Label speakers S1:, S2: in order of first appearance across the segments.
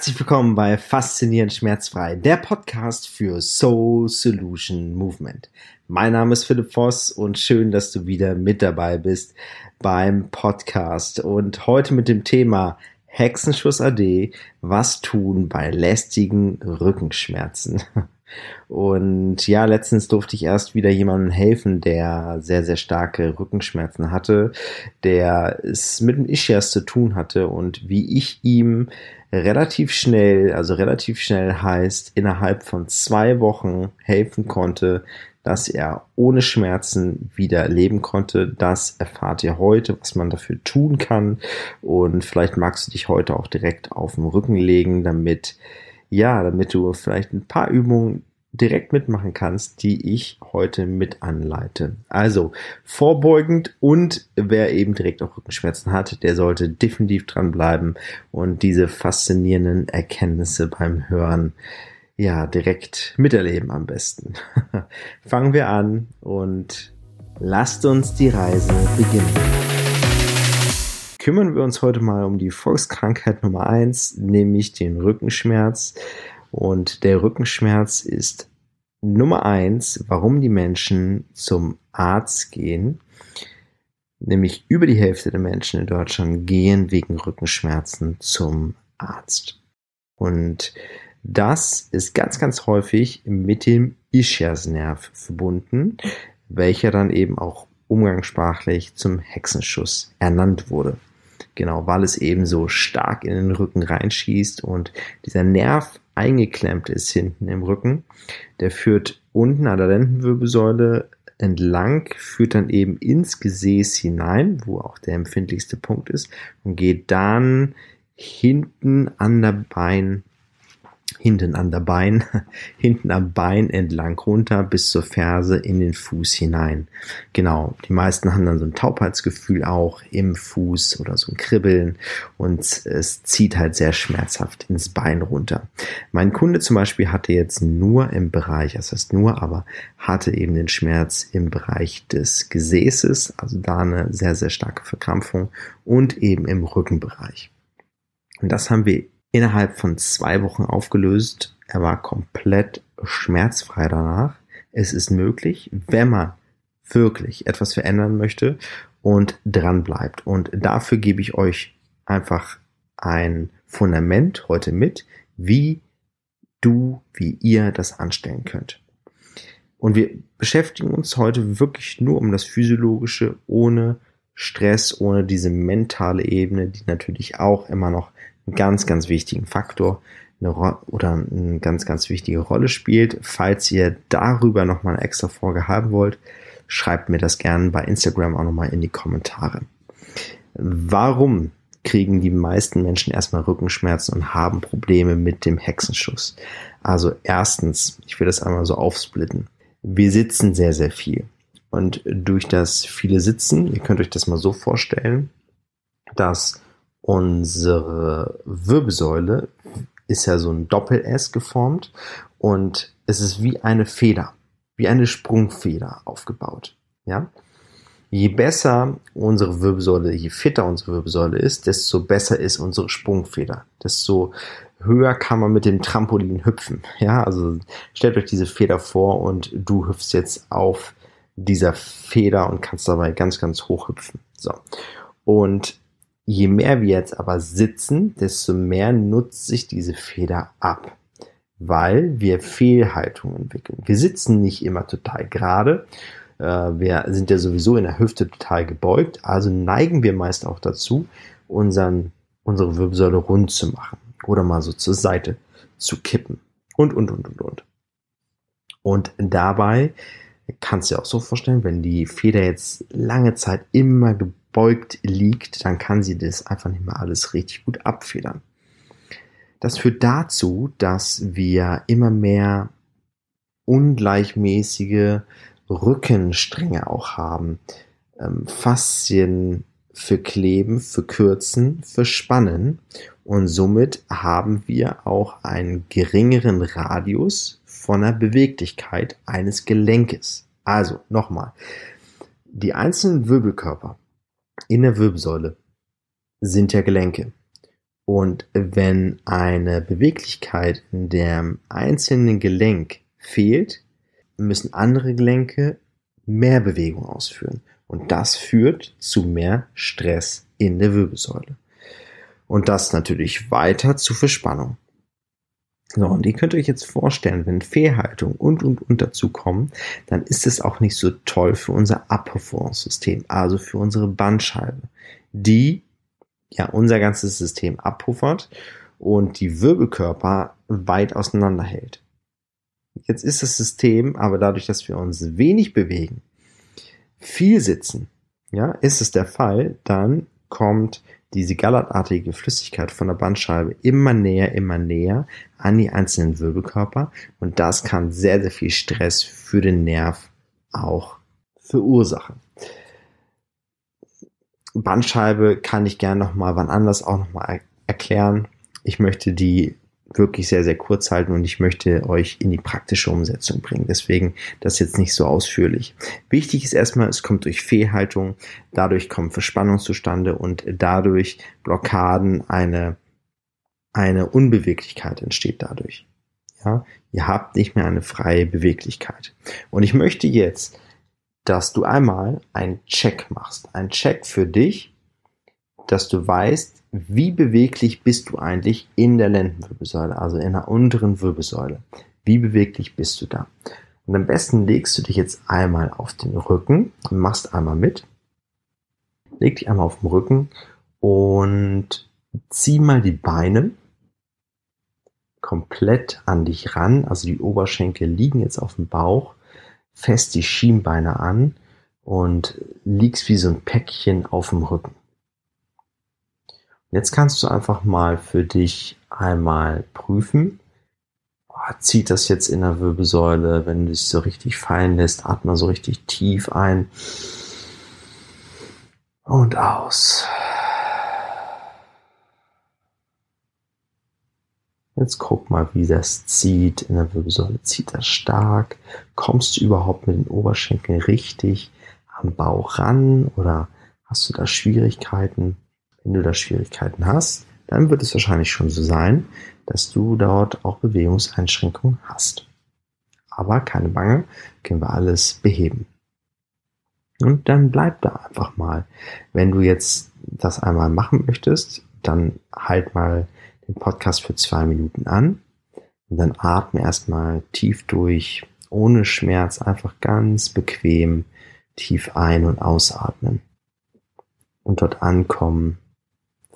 S1: Herzlich willkommen bei Faszinierend Schmerzfrei, der Podcast für Soul Solution Movement. Mein Name ist Philipp Voss und schön, dass du wieder mit dabei bist beim Podcast und heute mit dem Thema Hexenschuss AD, was tun bei lästigen Rückenschmerzen. Und ja, letztens durfte ich erst wieder jemandem helfen, der sehr, sehr starke Rückenschmerzen hatte, der es mit dem Ischias zu tun hatte und wie ich ihm relativ schnell, also relativ schnell heißt, innerhalb von zwei Wochen helfen konnte, dass er ohne Schmerzen wieder leben konnte. Das erfahrt ihr heute, was man dafür tun kann. Und vielleicht magst du dich heute auch direkt auf den Rücken legen, damit, ja, damit du vielleicht ein paar Übungen direkt mitmachen kannst, die ich heute mit anleite. Also vorbeugend und wer eben direkt auch Rückenschmerzen hat, der sollte definitiv dranbleiben und diese faszinierenden Erkenntnisse beim Hören ja direkt miterleben am besten. Fangen wir an und lasst uns die Reise beginnen. Kümmern wir uns heute mal um die Volkskrankheit Nummer eins, nämlich den Rückenschmerz. Und der Rückenschmerz ist Nummer eins, warum die Menschen zum Arzt gehen. Nämlich über die Hälfte der Menschen in Deutschland gehen wegen Rückenschmerzen zum Arzt. Und das ist ganz, ganz häufig mit dem Ischiasnerv verbunden, welcher dann eben auch umgangssprachlich zum Hexenschuss ernannt wurde. Genau, weil es eben so stark in den Rücken reinschießt und dieser Nerv eingeklemmt ist hinten im Rücken. Der führt unten an der Lendenwirbelsäule entlang, führt dann eben ins Gesäß hinein, wo auch der empfindlichste Punkt ist, und geht dann hinten an der Bein hinten an der Bein, hinten am Bein entlang runter bis zur Ferse in den Fuß hinein. Genau, die meisten haben dann so ein Taubheitsgefühl auch im Fuß oder so ein Kribbeln und es zieht halt sehr schmerzhaft ins Bein runter. Mein Kunde zum Beispiel hatte jetzt nur im Bereich, das heißt nur, aber hatte eben den Schmerz im Bereich des Gesäßes, also da eine sehr, sehr starke Verkrampfung und eben im Rückenbereich. Und das haben wir innerhalb von zwei Wochen aufgelöst. Er war komplett schmerzfrei danach. Es ist möglich, wenn man wirklich etwas verändern möchte und dran bleibt. Und dafür gebe ich euch einfach ein Fundament heute mit, wie du, wie ihr das anstellen könnt. Und wir beschäftigen uns heute wirklich nur um das Physiologische, ohne Stress, ohne diese mentale Ebene, die natürlich auch immer noch einen ganz, ganz wichtigen Faktor eine oder eine ganz, ganz wichtige Rolle spielt. Falls ihr darüber nochmal eine extra Folge haben wollt, schreibt mir das gerne bei Instagram auch nochmal in die Kommentare. Warum kriegen die meisten Menschen erstmal Rückenschmerzen und haben Probleme mit dem Hexenschuss? Also erstens, ich will das einmal so aufsplitten. Wir sitzen sehr, sehr viel. Und durch das viele Sitzen, ihr könnt euch das mal so vorstellen, dass unsere Wirbelsäule ist ja so ein Doppel-S geformt und es ist wie eine Feder, wie eine Sprungfeder aufgebaut. Ja? Je besser unsere Wirbelsäule, je fitter unsere Wirbelsäule ist, desto besser ist unsere Sprungfeder. Desto höher kann man mit dem Trampolin hüpfen. Ja, also stellt euch diese Feder vor und du hüpfst jetzt auf dieser Feder und kannst dabei ganz, ganz hoch hüpfen. So. Und Je mehr wir jetzt aber sitzen, desto mehr nutzt sich diese Feder ab, weil wir Fehlhaltung entwickeln. Wir sitzen nicht immer total gerade. Äh, wir sind ja sowieso in der Hüfte total gebeugt, also neigen wir meist auch dazu, unseren, unsere Wirbelsäule rund zu machen oder mal so zur Seite zu kippen und, und, und, und, und. Und dabei kannst du dir auch so vorstellen, wenn die Feder jetzt lange Zeit immer gebeugt gebeugt liegt, dann kann sie das einfach nicht mehr alles richtig gut abfedern. Das führt dazu, dass wir immer mehr ungleichmäßige Rückenstränge auch haben. Ähm, Faszien verkleben, verkürzen, verspannen und somit haben wir auch einen geringeren Radius von der Beweglichkeit eines Gelenkes. Also nochmal, die einzelnen Wirbelkörper in der Wirbelsäule sind ja Gelenke. Und wenn eine Beweglichkeit in dem einzelnen Gelenk fehlt, müssen andere Gelenke mehr Bewegung ausführen. Und das führt zu mehr Stress in der Wirbelsäule. Und das natürlich weiter zu Verspannung. So, und ihr könnt euch jetzt vorstellen, wenn Fehlhaltung und und und dazu kommen, dann ist es auch nicht so toll für unser Abpufferungssystem, also für unsere Bandscheibe, die ja unser ganzes System abpuffert und die Wirbelkörper weit auseinander hält. Jetzt ist das System aber dadurch, dass wir uns wenig bewegen, viel sitzen, ja, ist es der Fall, dann kommt diese gallertartige Flüssigkeit von der Bandscheibe immer näher, immer näher an die einzelnen Wirbelkörper und das kann sehr, sehr viel Stress für den Nerv auch verursachen. Bandscheibe kann ich gerne nochmal wann anders auch nochmal erklären. Ich möchte die wirklich sehr, sehr kurz halten und ich möchte euch in die praktische Umsetzung bringen. Deswegen das jetzt nicht so ausführlich. Wichtig ist erstmal, es kommt durch Fehlhaltung, dadurch kommen Verspannung zustande und dadurch Blockaden, eine, eine Unbeweglichkeit entsteht dadurch. Ja, ihr habt nicht mehr eine freie Beweglichkeit. Und ich möchte jetzt, dass du einmal einen Check machst. Ein Check für dich, dass du weißt, wie beweglich bist du eigentlich in der Lendenwirbelsäule, also in der unteren Wirbelsäule? Wie beweglich bist du da? Und am besten legst du dich jetzt einmal auf den Rücken und machst einmal mit. Leg dich einmal auf den Rücken und zieh mal die Beine komplett an dich ran. Also die Oberschenkel liegen jetzt auf dem Bauch, fest die Schienbeine an und liegst wie so ein Päckchen auf dem Rücken. Jetzt kannst du einfach mal für dich einmal prüfen. Oh, zieht das jetzt in der Wirbelsäule, wenn du dich so richtig fallen lässt, atme so richtig tief ein und aus. Jetzt guck mal, wie das zieht in der Wirbelsäule. Zieht das stark? Kommst du überhaupt mit den Oberschenkeln richtig am Bauch ran oder hast du da Schwierigkeiten? Wenn du da Schwierigkeiten hast, dann wird es wahrscheinlich schon so sein, dass du dort auch Bewegungseinschränkungen hast. Aber keine Bange, können wir alles beheben. Und dann bleib da einfach mal. Wenn du jetzt das einmal machen möchtest, dann halt mal den Podcast für zwei Minuten an und dann atme erstmal tief durch, ohne Schmerz, einfach ganz bequem tief ein- und ausatmen. Und dort ankommen,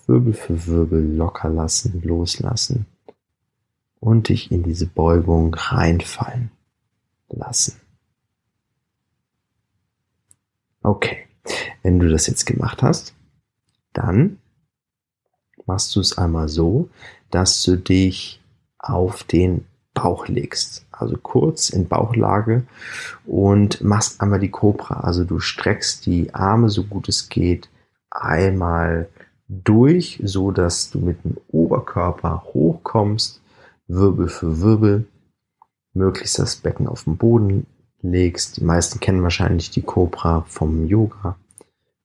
S1: Wirbel für Wirbel locker lassen, loslassen und dich in diese Beugung reinfallen lassen. Okay, wenn du das jetzt gemacht hast, dann machst du es einmal so, dass du dich auf den Bauch legst, also kurz in Bauchlage und machst einmal die Cobra, also du streckst die Arme so gut es geht einmal durch, so dass du mit dem Oberkörper hochkommst, Wirbel für Wirbel, möglichst das Becken auf den Boden legst. Die meisten kennen wahrscheinlich die Cobra vom Yoga.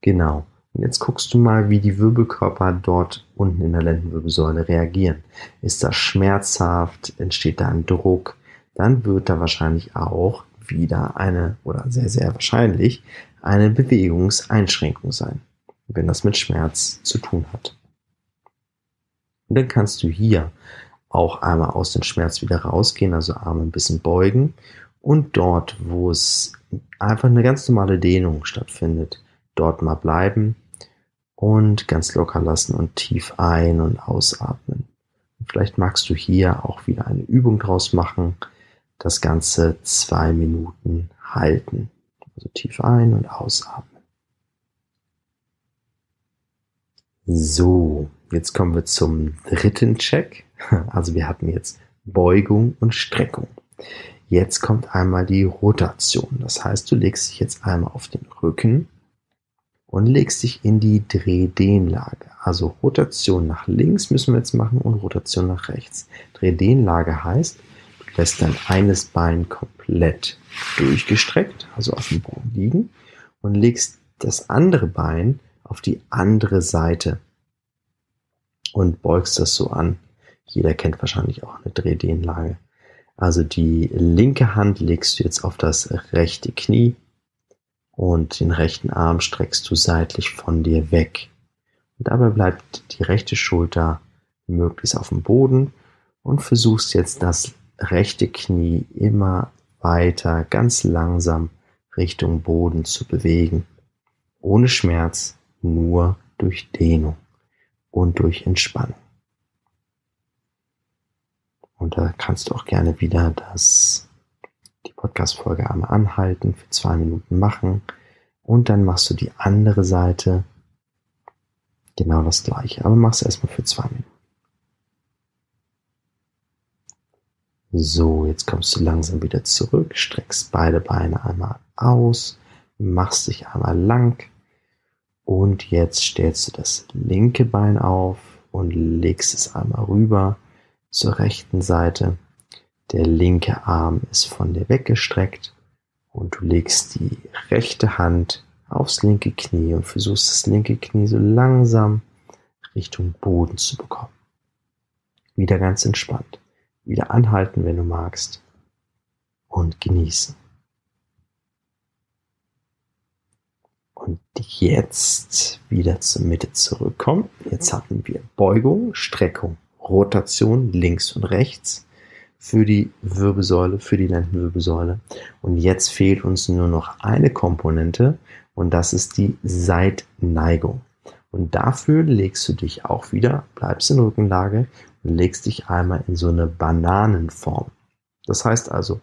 S1: Genau. Und jetzt guckst du mal, wie die Wirbelkörper dort unten in der Lendenwirbelsäule reagieren. Ist das schmerzhaft? Entsteht da ein Druck? Dann wird da wahrscheinlich auch wieder eine, oder sehr, sehr wahrscheinlich, eine Bewegungseinschränkung sein wenn das mit Schmerz zu tun hat. Und dann kannst du hier auch einmal aus dem Schmerz wieder rausgehen, also Arme ein bisschen beugen und dort, wo es einfach eine ganz normale Dehnung stattfindet, dort mal bleiben und ganz locker lassen und tief ein- und ausatmen. Und vielleicht magst du hier auch wieder eine Übung draus machen, das Ganze zwei Minuten halten. Also tief ein- und ausatmen. So, jetzt kommen wir zum dritten Check. Also wir hatten jetzt Beugung und Streckung. Jetzt kommt einmal die Rotation. Das heißt, du legst dich jetzt einmal auf den Rücken und legst dich in die Drehdehnlage. Also Rotation nach links müssen wir jetzt machen und Rotation nach rechts. Drehdehnlage heißt, du lässt dann eines Bein komplett durchgestreckt, also auf dem Boden liegen und legst das andere Bein auf die andere Seite. und beugst das so an. Jeder kennt wahrscheinlich auch eine Drehdehnlage. Also die linke Hand legst du jetzt auf das rechte Knie und den rechten Arm streckst du seitlich von dir weg. Und dabei bleibt die rechte Schulter möglichst auf dem Boden und versuchst jetzt das rechte Knie immer weiter ganz langsam Richtung Boden zu bewegen. Ohne Schmerz, nur durch Dehnung und durch Entspannung. Und da kannst du auch gerne wieder das, die Podcast-Folge einmal anhalten, für zwei Minuten machen. Und dann machst du die andere Seite genau das gleiche. Aber machst erstmal für zwei Minuten. So, jetzt kommst du langsam wieder zurück, streckst beide Beine einmal aus, machst dich einmal lang und jetzt stellst du das linke Bein auf und legst es einmal rüber zur rechten Seite. Der linke Arm ist von dir weggestreckt und du legst die rechte Hand aufs linke Knie und versuchst das linke Knie so langsam Richtung Boden zu bekommen. Wieder ganz entspannt wieder anhalten, wenn du magst und genießen. Und jetzt wieder zur Mitte zurückkommen. Jetzt hatten wir Beugung, Streckung, Rotation links und rechts für die Wirbelsäule, für die Lendenwirbelsäule. Und jetzt fehlt uns nur noch eine Komponente und das ist die Seitneigung. Und dafür legst du dich auch wieder, bleibst in Rückenlage und legst dich einmal in so eine Bananenform. Das heißt also,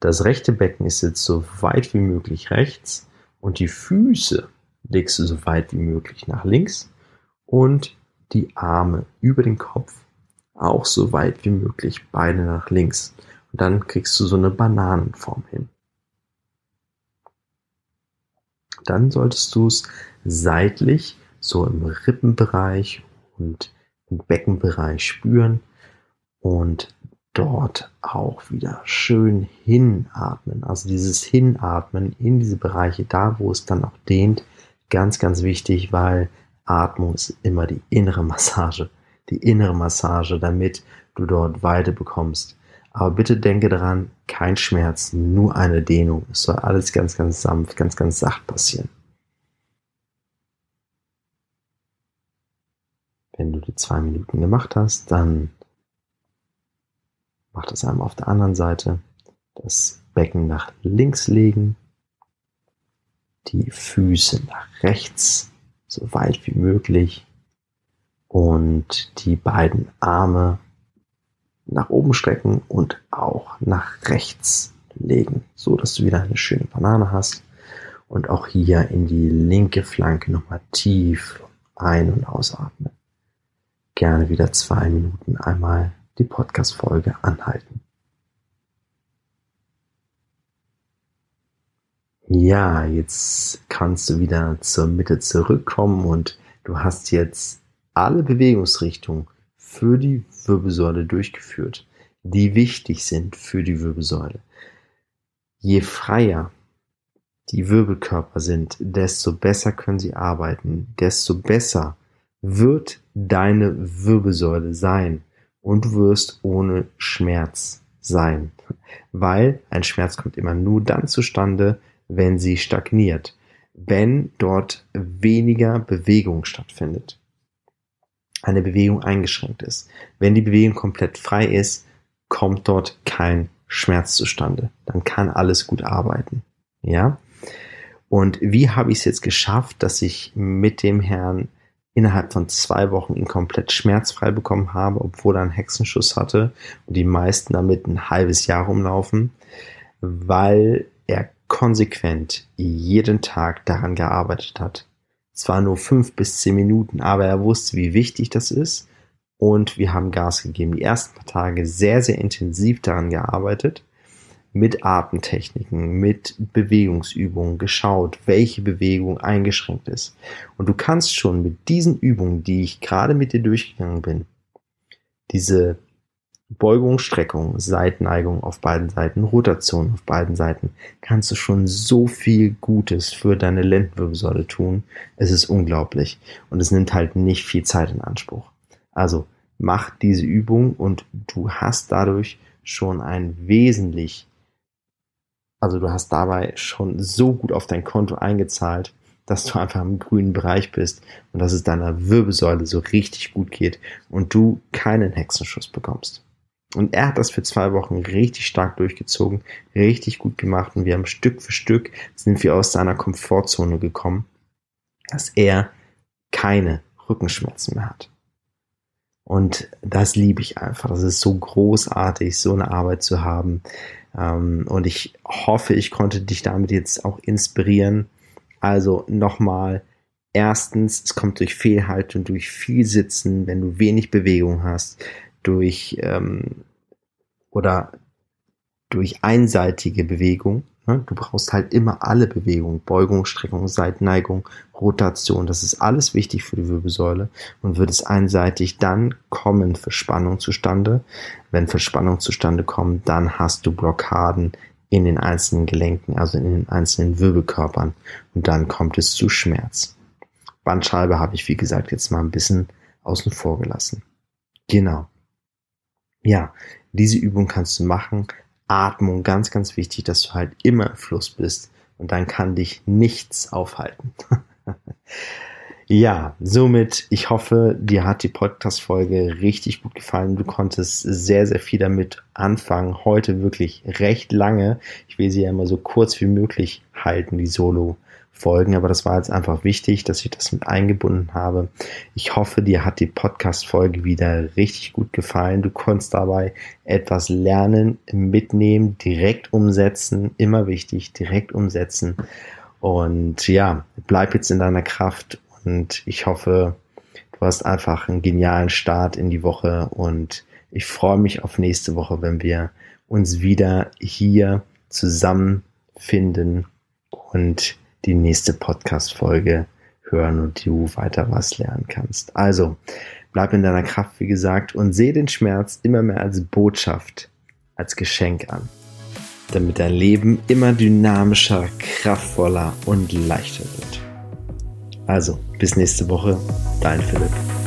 S1: das rechte Becken ist jetzt so weit wie möglich rechts und die Füße legst du so weit wie möglich nach links und die Arme über den Kopf auch so weit wie möglich beide nach links. Und dann kriegst du so eine Bananenform hin. Dann solltest du es seitlich, so im Rippenbereich und im Beckenbereich spüren und dort auch wieder schön hinatmen. Also dieses Hinatmen in diese Bereiche, da wo es dann auch dehnt, ganz, ganz wichtig, weil Atmung ist immer die innere Massage. Die innere Massage, damit du dort Weite bekommst. Aber bitte denke daran, kein Schmerz, nur eine Dehnung. Es soll alles ganz, ganz sanft, ganz, ganz sacht passieren. Wenn du die zwei Minuten gemacht hast, dann mach das einmal auf der anderen Seite. Das Becken nach links legen, die Füße nach rechts, so weit wie möglich und die beiden Arme nach oben strecken und auch nach rechts legen, so dass du wieder eine schöne Banane hast und auch hier in die linke Flanke nochmal tief ein- und ausatmen gerne wieder zwei Minuten einmal die Podcast-Folge anhalten. Ja, jetzt kannst du wieder zur Mitte zurückkommen und du hast jetzt alle Bewegungsrichtungen für die Wirbelsäule durchgeführt, die wichtig sind für die Wirbelsäule. Je freier die Wirbelkörper sind, desto besser können sie arbeiten, desto besser wird deine Wirbelsäule sein und du wirst ohne Schmerz sein. Weil ein Schmerz kommt immer nur dann zustande, wenn sie stagniert, wenn dort weniger Bewegung stattfindet. Eine Bewegung eingeschränkt ist. Wenn die Bewegung komplett frei ist, kommt dort kein Schmerz zustande. Dann kann alles gut arbeiten. Ja? Und wie habe ich es jetzt geschafft, dass ich mit dem Herrn innerhalb von zwei Wochen ihn komplett schmerzfrei bekommen habe, obwohl er einen Hexenschuss hatte und die meisten damit ein halbes Jahr rumlaufen, weil er konsequent jeden Tag daran gearbeitet hat. Zwar nur fünf bis zehn Minuten, aber er wusste, wie wichtig das ist und wir haben Gas gegeben. Die ersten paar Tage sehr, sehr intensiv daran gearbeitet mit Atemtechniken, mit Bewegungsübungen geschaut, welche Bewegung eingeschränkt ist. Und du kannst schon mit diesen Übungen, die ich gerade mit dir durchgegangen bin, diese Beugung, Streckung, Seitenneigung auf beiden Seiten, Rotation auf beiden Seiten, kannst du schon so viel Gutes für deine Lendenwirbelsäule tun. Es ist unglaublich. Und es nimmt halt nicht viel Zeit in Anspruch. Also mach diese Übung und du hast dadurch schon ein wesentlich, also du hast dabei schon so gut auf dein Konto eingezahlt, dass du einfach im grünen Bereich bist und dass es deiner Wirbelsäule so richtig gut geht und du keinen Hexenschuss bekommst. Und er hat das für zwei Wochen richtig stark durchgezogen, richtig gut gemacht und wir haben Stück für Stück sind wir aus seiner Komfortzone gekommen, dass er keine Rückenschmerzen mehr hat. Und das liebe ich einfach. Das ist so großartig, so eine Arbeit zu haben. Ähm, und ich hoffe, ich konnte dich damit jetzt auch inspirieren. Also nochmal, erstens, es kommt durch Fehlhaltung, durch viel Sitzen, wenn du wenig Bewegung hast, durch ähm, oder durch einseitige Bewegung. Ne? Du brauchst halt immer alle Bewegungen, Beugung, Streckung, Seitenneigung, Rotation. Das ist alles wichtig für die Wirbelsäule. Und wird es einseitig, dann kommen Verspannungen zustande. Wenn Verspannungen zustande kommen, dann hast du Blockaden in den einzelnen Gelenken, also in den einzelnen Wirbelkörpern. Und dann kommt es zu Schmerz. Bandscheibe habe ich, wie gesagt, jetzt mal ein bisschen außen vor gelassen. Genau. Ja, diese Übung kannst du machen. Atmung, ganz, ganz wichtig, dass du halt immer im Fluss bist und dann kann dich nichts aufhalten. ja, somit, ich hoffe, dir hat die Podcast-Folge richtig gut gefallen. Du konntest sehr, sehr viel damit anfangen. Heute wirklich recht lange. Ich will sie ja immer so kurz wie möglich halten, die Solo folgen, aber das war jetzt einfach wichtig, dass ich das mit eingebunden habe. Ich hoffe, dir hat die Podcast-Folge wieder richtig gut gefallen. Du konntest dabei etwas lernen, mitnehmen, direkt umsetzen. Immer wichtig, direkt umsetzen. Und ja, bleib jetzt in deiner Kraft und ich hoffe, du hast einfach einen genialen Start in die Woche und ich freue mich auf nächste Woche, wenn wir uns wieder hier zusammenfinden und die nächste Podcast-Folge hören und du weiter was lernen kannst. Also, bleib in deiner Kraft, wie gesagt, und sehe den Schmerz immer mehr als Botschaft, als Geschenk an, damit dein Leben immer dynamischer, kraftvoller und leichter wird. Also, bis nächste Woche, dein Philipp.